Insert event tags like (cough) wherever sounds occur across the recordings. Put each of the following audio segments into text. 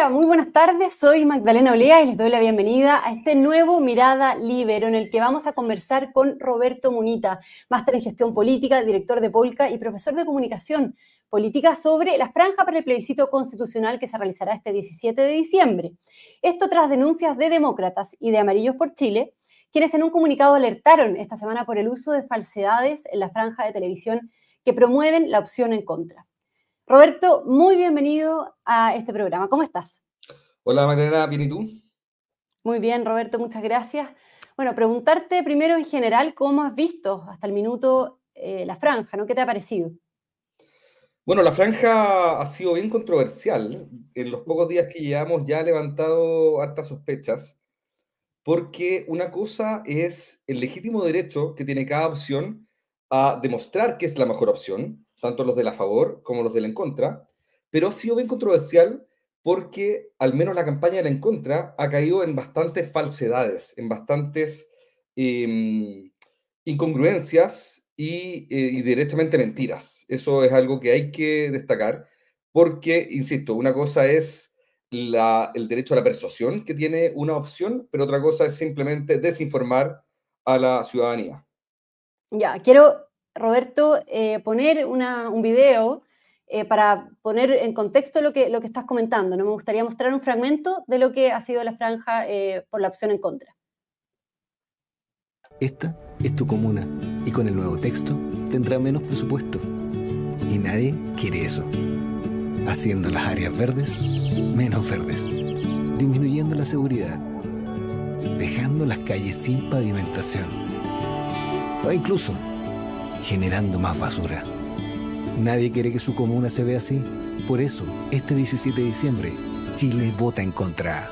Hola, muy buenas tardes. Soy Magdalena Olea y les doy la bienvenida a este nuevo Mirada Libero en el que vamos a conversar con Roberto Munita, máster en gestión política, director de Polca y profesor de comunicación política sobre la franja para el plebiscito constitucional que se realizará este 17 de diciembre. Esto tras denuncias de demócratas y de Amarillos por Chile, quienes en un comunicado alertaron esta semana por el uso de falsedades en la franja de televisión que promueven la opción en contra. Roberto, muy bienvenido a este programa. ¿Cómo estás? Hola Magdalena, ¿bien y tú? Muy bien, Roberto, muchas gracias. Bueno, preguntarte primero en general cómo has visto hasta el minuto eh, la franja, ¿no? ¿Qué te ha parecido? Bueno, la franja ha sido bien controversial. En los pocos días que llevamos ya ha levantado hartas sospechas, porque una cosa es el legítimo derecho que tiene cada opción a demostrar que es la mejor opción, tanto los de la favor como los de la en contra, pero ha sido bien controversial porque al menos la campaña de la en contra ha caído en bastantes falsedades, en bastantes em, incongruencias y, eh, y mentiras. Eso es algo que hay que destacar porque, insisto, una cosa es la, el derecho a la persuasión que tiene una opción, pero otra cosa es simplemente desinformar a la ciudadanía. Ya, quiero Roberto, eh, poner un video eh, para poner en contexto lo que, lo que estás comentando. ¿no? Me gustaría mostrar un fragmento de lo que ha sido la franja eh, por la opción en contra. Esta es tu comuna y con el nuevo texto tendrá menos presupuesto. Y nadie quiere eso. Haciendo las áreas verdes menos verdes. Disminuyendo la seguridad. Dejando las calles sin pavimentación. O incluso generando más basura. Nadie quiere que su comuna se vea así. Por eso, este 17 de diciembre, Chile vota en contra.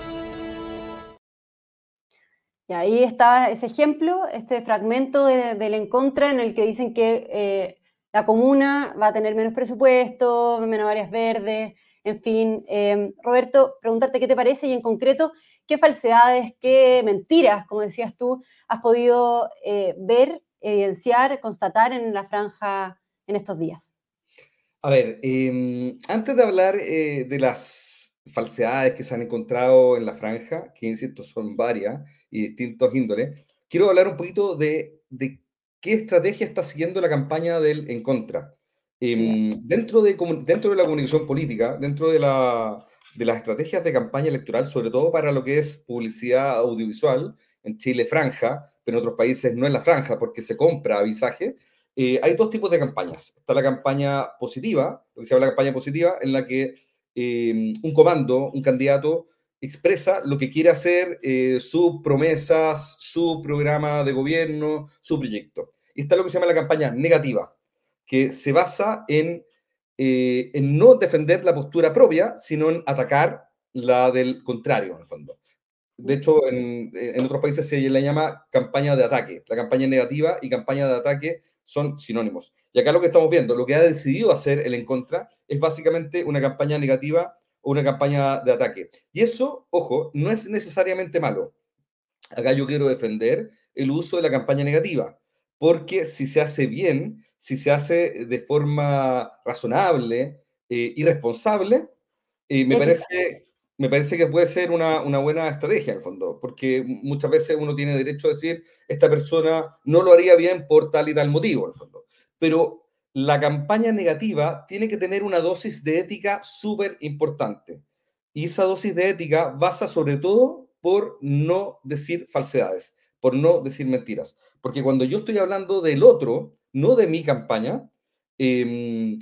Y ahí está ese ejemplo, este fragmento del en contra en el que dicen que eh, la comuna va a tener menos presupuesto, menos áreas verdes, en fin. Em, Roberto, preguntarte qué te parece y en concreto, qué falsedades, qué mentiras, como decías tú, has podido eh, ver evidenciar, constatar en la franja en estos días? A ver, em, antes de hablar eh, de las falsedades que se han encontrado en la franja, que insisto son varias y distintos índoles, quiero hablar un poquito de, qué estrategia está siguiendo la campaña del en contra. Em, dentro, de, dentro de la comunicación política, dentro de, la, de las estrategias de campaña electoral, sobre todo para lo que es publicidad audiovisual, en Chile franja, en otros países no es la franja porque se compra avisaje. Eh, hay dos tipos de campañas. Está la campaña positiva, lo que se llama la campaña positiva, en la que eh, un comando, un candidato, expresa lo que quiere hacer, eh, sus promesas, su programa de gobierno, su proyecto. Y está lo que se llama la campaña negativa, que se basa en, en no defender la postura propia, sino en atacar la del contrario, en el fondo. De hecho, en, otros países se le llama campaña de ataque. La campaña negativa y campaña de ataque son sinónimos. Y acá lo que estamos viendo, lo que ha decidido hacer el en contra es básicamente una campaña negativa o una campaña de ataque. Y eso, ojo, no es necesariamente malo. Acá yo quiero defender el uso de la campaña negativa, porque si se hace bien, si se hace de forma razonable eh, y responsable, eh, me parece me parece que puede ser una, buena estrategia en el fondo, porque muchas veces uno tiene derecho a decir, esta persona no lo haría bien por tal y tal motivo, en el fondo. Pero la campaña negativa tiene que tener una dosis de ética súper importante. Y esa dosis de ética basa sobre todo por no decir falsedades, por no decir mentiras. Porque cuando yo estoy hablando del otro, no de mi campaña, em,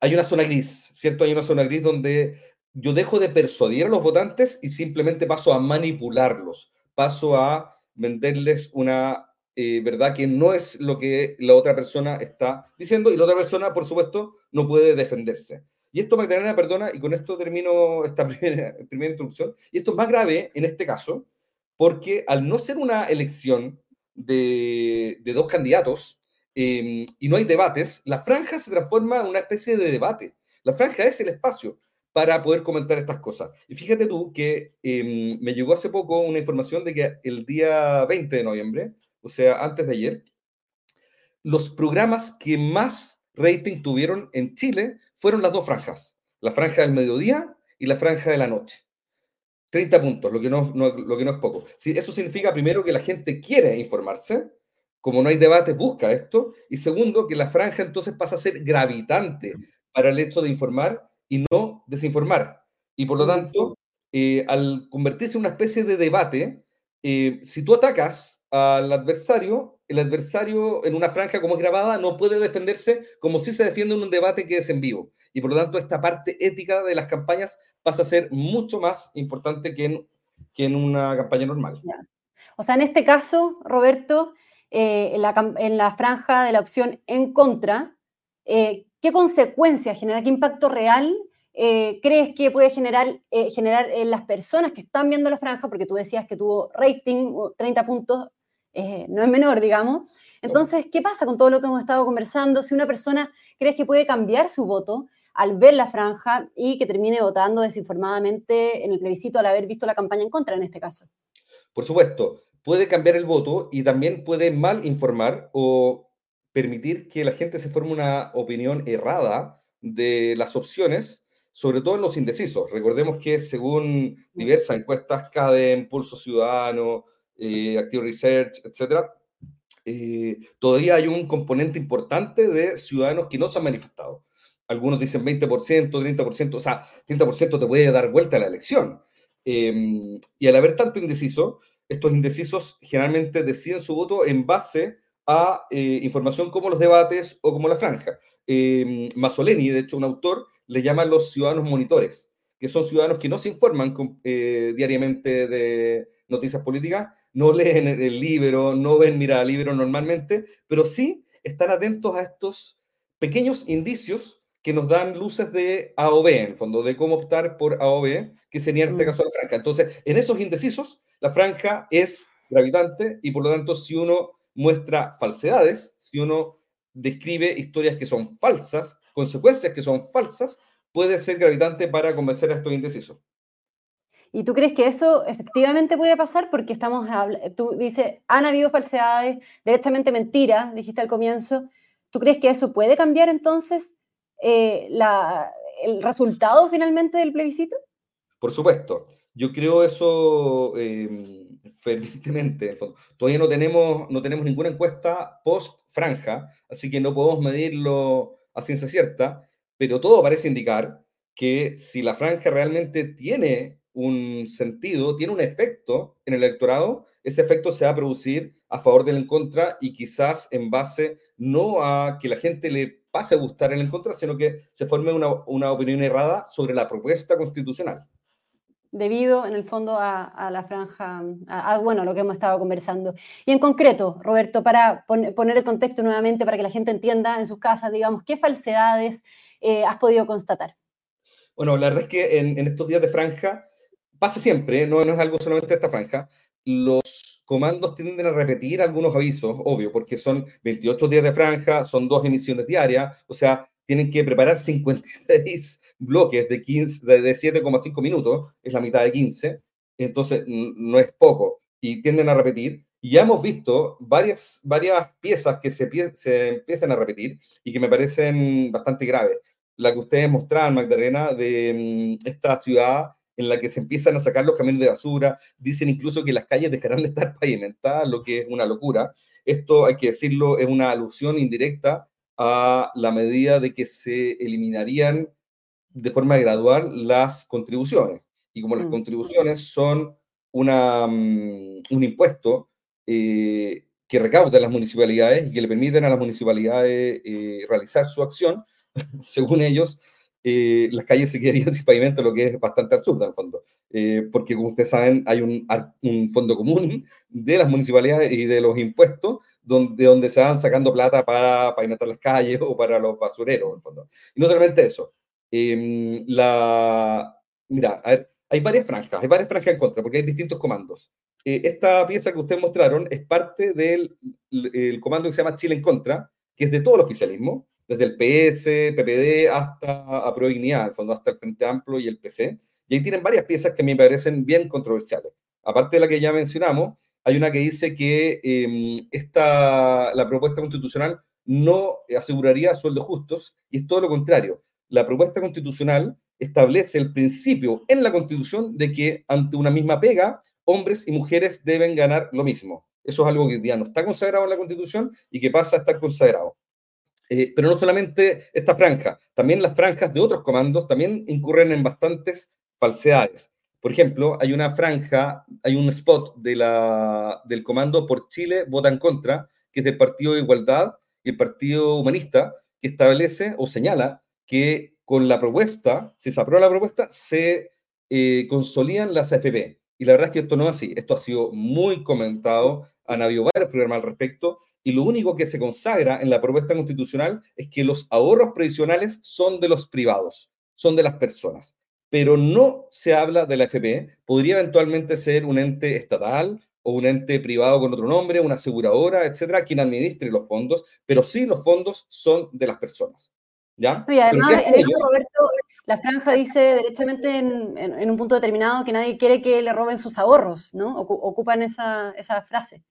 hay una zona gris, ¿cierto? Hay una zona gris donde yo dejo de persuadir a los votantes y simplemente paso a manipularlos, paso a venderles una eh, verdad que no es lo que la otra persona está diciendo y la otra persona, por supuesto, no puede defenderse. Y esto, Magdalena, perdona, y con esto termino esta (laughs) primera, introducción, y esto es más grave en este caso, porque al no ser una elección de, de dos candidatos em, y no hay debates, la franja se transforma en una especie de debate. La franja es el espacio para poder comentar estas cosas. Y fíjate tú que em, me llegó hace poco una información de que el día 20 de noviembre, o sea, antes de ayer, los programas que más rating tuvieron en Chile fueron las dos franjas, la franja del mediodía y la franja de la noche. 30 puntos, lo que no, lo que no es poco. eso significa, primero, que la gente quiere informarse, como no hay debate, busca esto, y segundo, que la franja entonces pasa a ser gravitante para el hecho de informar y no desinformar. Y por lo tanto, eh, al convertirse en una especie de debate, eh, si tú atacas al adversario, el adversario en una franja como es grabada no puede defenderse como si se defiende en un debate que es en vivo. Y por lo tanto, esta parte ética de las campañas pasa a ser mucho más importante que en, que en una campaña normal. O sea, en este caso, Roberto, eh, en, la, en, la, franja de la opción en contra, eh, ¿qué consecuencias genera, qué impacto real eh, crees que puede generar, generar en las personas que están viendo la franja? Porque tú decías que tuvo rating, 30 puntos, no es menor, digamos. Entonces, ¿qué pasa con todo lo que hemos estado conversando? Si una persona crees que puede cambiar su voto al ver la franja y que termine votando desinformadamente en el plebiscito al haber visto la campaña en contra en este caso. Por supuesto, puede cambiar el voto y también puede mal informar o permitir que la gente se forme una opinión errada de las opciones, sobre todo en los indecisos. Recordemos que según diversas encuestas, CADEM, Pulso Ciudadano, eh, Active Research, etcétera, eh, todavía hay un componente importante de ciudadanos que no se han manifestado. Algunos dicen 20%, 30%, o sea, 30% te puede dar vuelta a la elección. Em, y al haber tanto indeciso, estos indecisos generalmente deciden su voto en base a eh, información como los debates o como la franja. Eh, de hecho, un autor, le llama los ciudadanos monitores, que son ciudadanos que no se informan eh, diariamente de noticias políticas, no leen el libro, no ven Mirada Libro normalmente, pero sí están atentos a estos pequeños indicios que nos dan luces de AOB, en el fondo, de cómo optar por AOB, que sería en este mm. caso la franja. Entonces, en esos indecisos, la franja es gravitante y por lo tanto, si uno muestra falsedades, si uno describe historias que son falsas, consecuencias que son falsas, puede ser gravitante para convencer a estos indecisos. ¿Y tú crees que eso efectivamente puede pasar? Porque estamos, tú dices, han habido falsedades, derechamente mentiras, dijiste al comienzo. ¿Tú crees que eso puede cambiar entonces eh, el resultado finalmente del plebiscito? Por supuesto. Yo creo eso eh, fervientemente. Todavía no tenemos, no tenemos ninguna encuesta post-franja, así que no podemos medirlo a ciencia cierta, pero todo parece indicar que si la franja realmente tiene un sentido, tiene un efecto en el electorado, ese efecto se va a producir a favor del en contra y quizás en base no a que la gente le pase a gustar el en contra, sino que se forme una, una opinión errada sobre la propuesta constitucional. Debido, en el fondo, a, la franja, a, bueno, lo que hemos estado conversando. Y en concreto, Roberto, para poner el contexto nuevamente, para que la gente entienda en sus casas, digamos, ¿qué falsedades eh, has podido constatar? Bueno, la verdad es que en, en estos días de franja pasa siempre, no, no es algo solamente de esta franja, los comandos tienden a repetir algunos avisos, obvio, porque son 28 días de franja, son dos emisiones diarias, o sea, tienen que preparar 56 (laughs) bloques de, 15, de 7,5 minutos, es la mitad de 15, entonces no es poco, y tienden a repetir. Y ya hemos visto varias, varias piezas que se, empiezan a repetir y que me parecen bastante graves. La que ustedes mostraban, Magdalena, de mm, esta ciudad en la que se empiezan a sacar los camiones de basura, dicen incluso que las calles dejarán de estar (laughs) pavimentadas, lo que es una locura. Esto, hay que decirlo, es una alusión indirecta a la medida de que se eliminarían de forma gradual las contribuciones. Y como las mm. contribuciones son una, mm, un impuesto eh, que recauda las municipalidades y que le permiten a las municipalidades eh, realizar su acción, (laughs) según ellos, eh, las calles se quedarían (laughs) sin pavimento, lo que es bastante absurdo en el fondo. Eh, porque como ustedes saben, hay un, fondo común de las municipalidades y de los impuestos donde, donde se van sacando plata para pavimentar las calles o para los basureros, en el fondo. Y no solamente eso. Em, la, mira, hay varias franjas, hay varias franjas en contra, porque hay distintos comandos. Eh, esta pieza que ustedes mostraron es parte del el comando que se llama Chile en contra, que es de todo el oficialismo, desde el PS, PPD hasta a Dignidad, al fondo hasta el Frente Amplio y el PC. Y ahí tienen varias piezas que me parecen bien controversiales. Aparte de la que ya mencionamos, hay una que dice que em, esta, la propuesta constitucional no aseguraría sueldos justos, y es todo lo contrario. La propuesta constitucional establece el principio en la Constitución de que ante una misma pega, hombres y mujeres deben ganar lo mismo. Eso es algo que hoy día no está consagrado en la Constitución y que pasa a estar consagrado. Eh, pero no solamente esta franja, también las franjas de otros comandos también incurren en bastantes falsedades. Por ejemplo, hay una franja, hay un spot de la, del comando por Chile vota en contra, que es del Partido de Igualdad y el Partido Humanista, que establece o señala que con la propuesta, si se aprueba la propuesta, se eh, consolidan las AFP. Y la verdad es que esto no es así. Esto ha sido muy comentado, han habido varios programas al respecto, y lo único que se consagra en la propuesta constitucional es que los ahorros previsionales son de los privados, son de las personas. Pero no se habla de la AFP, podría eventualmente ser un ente estatal o un ente privado con otro nombre, una aseguradora, etcétera, quien administre los fondos, pero sí los fondos son de las personas. ¿Ya? Y además, en eso, Roberto, la franja dice derechamente en, un punto determinado que nadie quiere que le roben sus ahorros, ¿no? Ocupan esa, esa frase.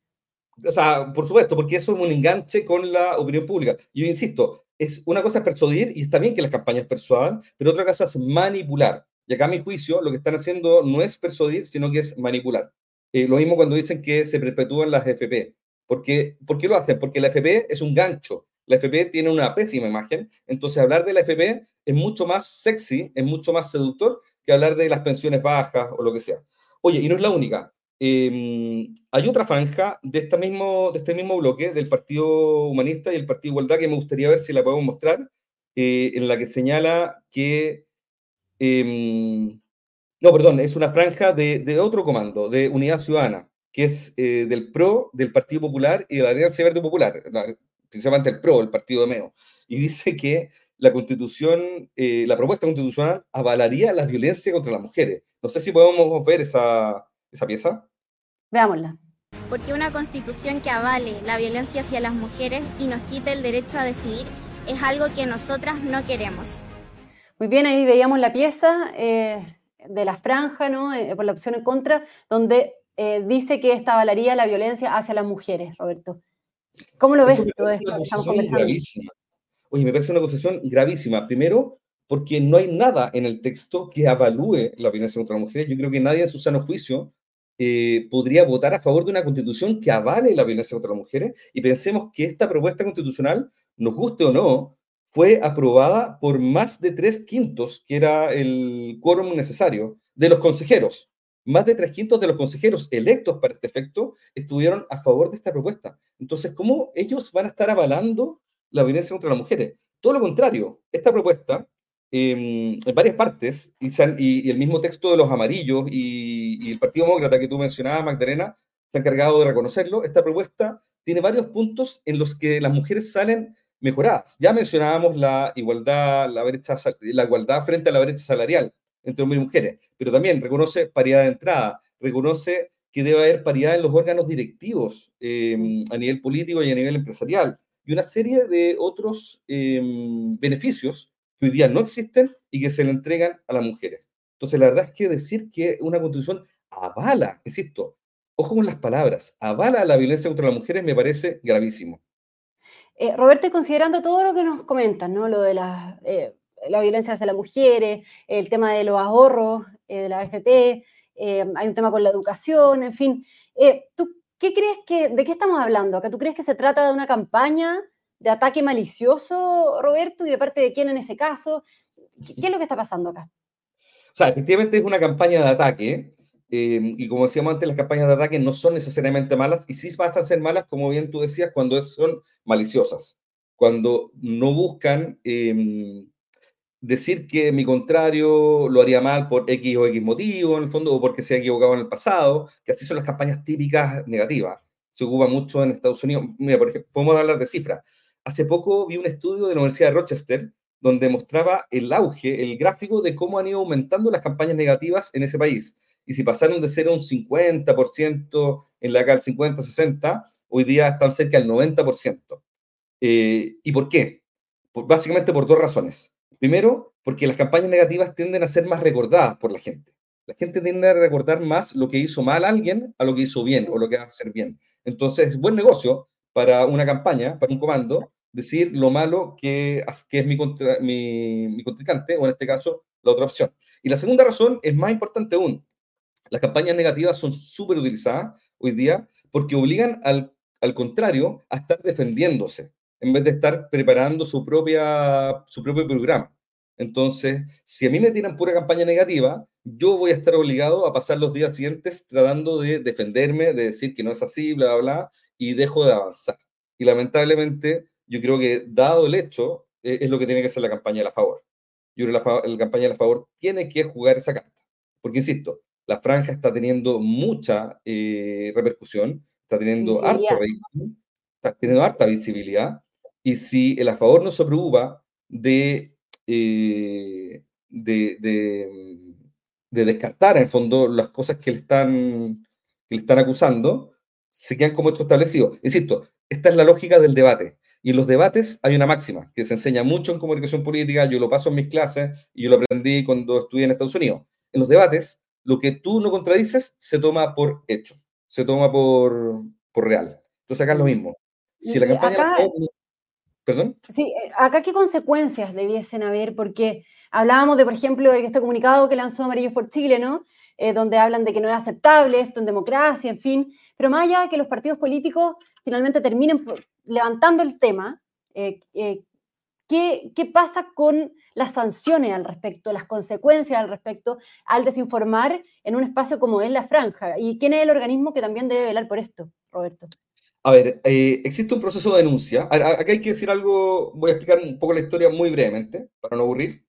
O sea, por supuesto, porque eso es un enganche con la opinión pública. Yo insisto, es una cosa es persuadir, y está bien que las campañas persuadan, pero otra cosa es manipular. Y acá, a mi juicio, lo que están haciendo no es persuadir, sino que es manipular. Eh, lo mismo cuando dicen que se perpetúan las FP. Porque, ¿Por qué lo hacen? Porque la FP es un gancho la FP tiene una pésima imagen, entonces hablar de la FP es mucho más sexy, es mucho más seductor que hablar de las pensiones bajas o lo que sea. Oye, y no es la única. Em, hay otra franja de, esta mismo, de este mismo bloque del Partido Humanista y el Partido Igualdad que me gustaría ver si la podemos mostrar, eh, en la que señala que... Em, no, perdón, es una franja de, otro comando, de Unidad Ciudadana, que es eh, del PRO, del Partido Popular y de la Alianza Verde Popular precisamente el PRO, el partido de Meo, y dice que la constitución, eh, la propuesta constitucional avalaría la violencia contra las mujeres. No sé si podemos ver esa, esa pieza. Veámosla. Porque una constitución que avale la violencia hacia las mujeres y nos quite el derecho a decidir es algo que nosotras no queremos. Muy bien, ahí veíamos la pieza eh, de la franja, ¿no? Eh, por la opción en contra, donde dice que esta avalaría la violencia hacia las mujeres, Roberto. ¿Cómo lo ves todo esto Gravísima. Oye, me parece una acusación gravísima. Primero, porque no hay nada en el texto que avalúe la violencia contra las mujeres. Yo creo que nadie en su sano juicio eh, podría votar a favor de una constitución que avale la violencia contra las mujeres. Y pensemos que esta propuesta constitucional, nos guste o no, fue aprobada por más de tres quintos, que era el quórum necesario, de los consejeros más de tres quintos de los consejeros electos para este efecto estuvieron a favor de esta propuesta. Entonces, ¿cómo ellos van a estar avalando la violencia contra las mujeres? Todo lo contrario, esta propuesta, em, en varias partes, y, el mismo texto de los amarillos y, el Partido Demócrata que tú mencionabas, Magdalena, se ha encargado de reconocerlo, esta propuesta tiene varios puntos en los que las mujeres salen mejoradas. Ya mencionábamos la igualdad, la, brecha, la igualdad frente a la brecha salarial entre hombres y mujeres, pero también reconoce paridad de entrada, reconoce que debe haber paridad en los órganos directivos em, a nivel político y a nivel empresarial, y una serie de otros em, beneficios hoy día no existen y que se le entregan a las mujeres. Entonces, la verdad es que decir que una constitución avala, insisto, ojo con las palabras, avala la violencia contra las mujeres me parece gravísimo. Eh, Roberto, considerando todo lo que nos comentan, ¿no? Lo de las eh, la violencia hacia las mujeres, el tema de los ahorros eh, de la AFP, eh, hay un tema con la educación, en fin. ¿Tú qué crees que, de qué estamos hablando? ¿Tú crees que se trata de una campaña de ataque malicioso, Roberto, y de parte de quién en ese caso? ¿Qué, es lo que está pasando acá? O sea, efectivamente es una campaña de ataque, y como decíamos antes, las campañas de ataque no son necesariamente malas, y sí van a ser malas, como bien tú decías, cuando son maliciosas, cuando no buscan em, decir que mi contrario lo haría mal por X o X motivo, en el fondo, o porque se ha equivocado en el pasado, que así son las campañas típicas negativas. Se ocupa mucho en Estados Unidos. Mira, por ejemplo, podemos hablar de cifras. Hace poco vi un estudio de la Universidad de Rochester donde mostraba el auge, el gráfico de cómo han ido aumentando las campañas negativas en ese país. Y si pasaron de ser un 50% en la CAL 50-60, hoy día están cerca del 90%. Eh, ¿Y por qué? básicamente por dos razones. Primero, porque las campañas negativas tienden a ser más recordadas por la gente. La gente tiende a recordar más lo que hizo mal alguien a lo que hizo bien o lo que va a hacer bien. Entonces, es buen negocio para una campaña, para un comando, decir lo malo que, es mi, mi, mi contrincante, o en este caso, la otra opción. Y la segunda razón es más importante aún. Las campañas negativas son súper utilizadas hoy día porque obligan al, al contrario a estar defendiéndose en vez de estar preparando su, propia, su propio programa. Entonces, si a mí me tiran pura campaña negativa, yo voy a estar obligado a pasar los días siguientes tratando de defenderme, de decir que no es así, bla, bla, bla, y dejo de avanzar. Y lamentablemente, yo creo que dado el hecho, eh, es lo que tiene que ser la campaña de la favor. Yo creo que la, la campaña de la favor tiene que jugar esa carta. Porque, insisto, la franja está teniendo mucha eh, repercusión, está teniendo harta, está teniendo harta visibilidad, y si el a favor no se preocupa de, eh, de, de, descartar, en el fondo, las cosas que le están, que le están acusando, se quedan como esto establecido. Insisto, esta es la lógica del debate. Y en los debates hay una máxima que se enseña mucho en comunicación política, yo lo paso en mis clases y yo lo aprendí cuando estudié en Estados Unidos. En los debates, lo que tú no contradices se toma por hecho, se toma por, por real. Entonces acá es lo mismo. Si la campaña... ¿Perdón? Sí, eh, acá qué consecuencias debiesen haber, porque hablábamos de, por ejemplo, este comunicado que lanzó Amarillos por Chile, ¿no? Eh, donde hablan de que no es aceptable esto en democracia, en fin, pero más allá de que los partidos políticos finalmente terminen levantando el tema, eh, ¿qué, ¿qué, pasa con las sanciones al respecto, las consecuencias al respecto al desinformar en un espacio como es la franja? ¿Y quién es el organismo que también debe velar por esto, Roberto? A ver, eh, existe un proceso de denuncia. Acá hay que decir algo, voy a explicar un poco la historia muy brevemente, para no aburrir.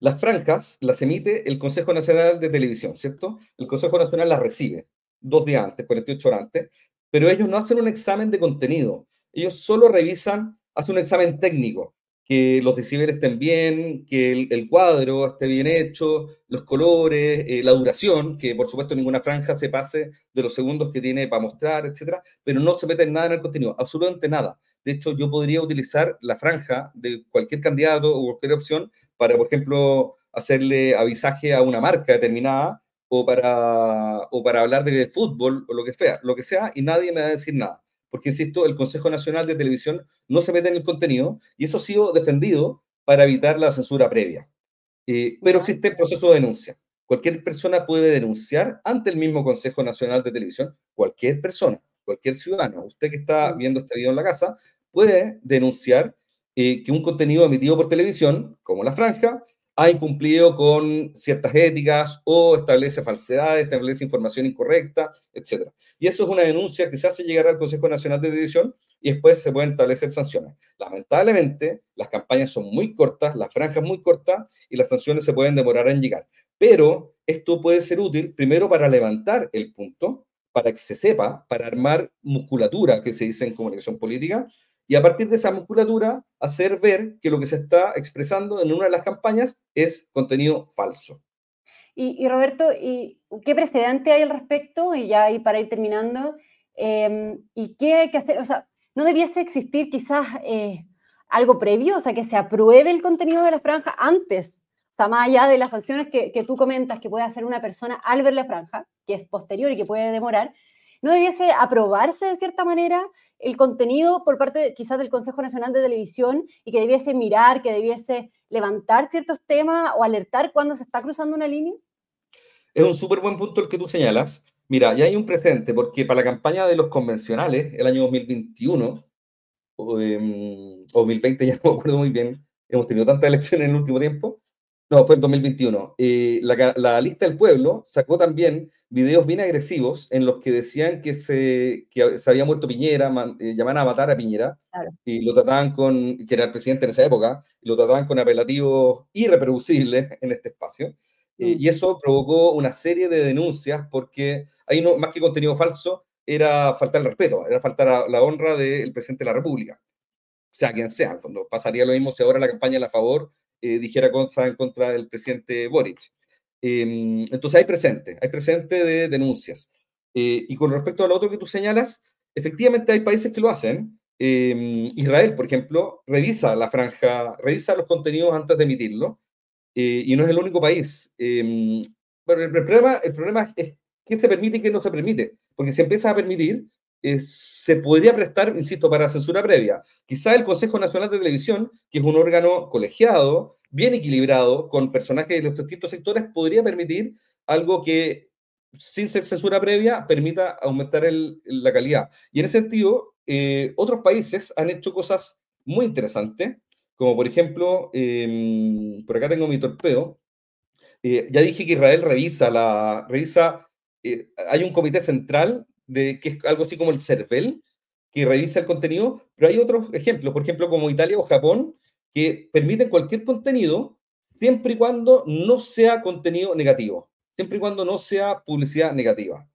Las franjas las emite el Consejo Nacional de Televisión, ¿cierto? El Consejo Nacional las recibe dos días antes, 48 horas antes, pero ellos no hacen un examen de contenido. Ellos solo revisan, hacen un examen técnico que los decibeles estén bien, que el, cuadro esté bien hecho, los colores, eh, la duración, que por supuesto ninguna franja se pase de los segundos que tiene para mostrar, etcétera, pero no se mete nada en el contenido, absolutamente nada. De hecho, yo podría utilizar la franja de cualquier candidato o cualquier opción para, por ejemplo, hacerle avisaje a una marca determinada o para, o para hablar de fútbol o lo que sea, lo que sea, y nadie me va a decir nada porque, insisto, el Consejo Nacional de Televisión no se mete en el contenido y eso ha sido defendido para evitar la censura previa. Eh, pero existe el proceso de denuncia. Cualquier persona puede denunciar ante el mismo Consejo Nacional de Televisión, cualquier persona, cualquier ciudadano. Usted que está viendo este video en la casa puede denunciar eh, que un contenido emitido por televisión, como la franja, ha incumplido con ciertas éticas o establece falsedades, establece información incorrecta, etc. Y eso es una denuncia que se hace llegar al Consejo Nacional de Televisión y después se pueden establecer sanciones. Lamentablemente, las campañas son muy cortas, las franjas muy cortas y las sanciones se pueden demorar en llegar. Pero esto puede ser útil primero para levantar el punto, para que se sepa, para armar musculatura, que se dice en comunicación política, y a partir de esa musculatura hacer ver que lo que se está expresando en una de las campañas es contenido falso. Y, Roberto, ¿y ¿qué precedente hay al respecto? Y ya para ir terminando, em, ¿y qué hay que hacer? O sea, ¿no debiese existir quizás eh, algo previo? O sea, que se apruebe el contenido de la franja antes. O más allá de las sanciones que, que tú comentas que puede hacer una persona al ver la franja, que es posterior y que puede demorar, ¿no debiese aprobarse de cierta manera el contenido por parte quizás del Consejo Nacional de Televisión y que debiese mirar, que debiese levantar ciertos temas o alertar cuando se está cruzando una línea? Es un súper buen punto el que tú señalas. Mira, ya hay un presente, porque para la campaña de los convencionales, el año 2021, o, 2020, (laughs) ya no me acuerdo muy bien, hemos tenido tantas elecciones en el último tiempo, no, fue en 2021. Eh, la, lista del pueblo sacó también videos bien agresivos en los que decían que se, que se había muerto Piñera, eh, llamaban a matar a Piñera, y lo trataban con, que era el presidente en esa época, y lo trataban con apelativos irreproducibles en este espacio. Eh, y eso provocó una serie de denuncias porque ahí no, más que contenido falso, era faltar el respeto, era faltar la honra del presidente de la República. O sea, quien sea, pasaría lo mismo si ahora la campaña a favor eh, dijera cosas en contra del presidente Boric. Em, entonces hay presente, hay presente de denuncias. Eh, y con respecto a lo otro que tú señalas, efectivamente hay países que lo hacen. Em, Israel, por ejemplo, revisa la franja, revisa los contenidos antes de emitirlo, eh, y no es el único país. Em, el, problema, el problema es qué se permite y qué no se permite, porque si empieza a permitir, eh, se podría prestar, insisto, para censura previa. Quizá el Consejo Nacional de Televisión, que es un órgano colegiado, bien equilibrado, con personajes de los distintos sectores, podría permitir algo que, sin ser censura previa, permita aumentar la calidad. Y en ese sentido, eh, otros países han hecho cosas muy interesantes, como por ejemplo, em, por acá tengo mi torpeo, eh, ya dije que Israel revisa la, revisa, hay un comité central de, que es algo así como el CERVEL, que revisa el contenido, pero hay otros ejemplos, por ejemplo, como Italia o Japón, que permiten cualquier contenido siempre y cuando no sea contenido negativo, siempre y cuando no sea publicidad negativa.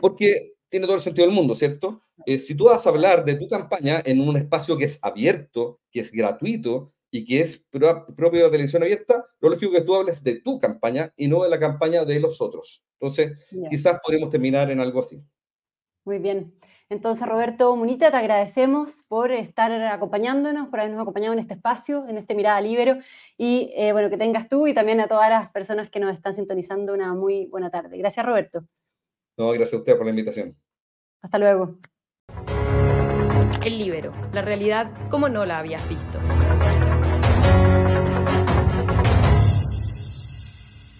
Porque tiene todo el sentido del mundo, ¿cierto? Eh, si tú vas a hablar de tu campaña en un espacio que es abierto, que es gratuito y que es propio de la televisión abierta, lo lógico es que tú hables de tu campaña y no de la campaña de los otros. Entonces, quizás podemos terminar en algo así. Muy bien. Entonces, Roberto Munita, te agradecemos por estar acompañándonos, por habernos acompañado en este espacio, en este Mirada Libero, y eh, bueno, que tengas tú y también a todas las personas que nos están sintonizando una muy buena tarde. Gracias, Roberto. No, gracias a usted por la invitación. Hasta luego. El Libero, la realidad como no la habías visto.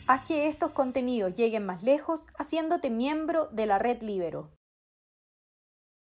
Haz que estos contenidos lleguen más lejos haciéndote miembro de la red Libero.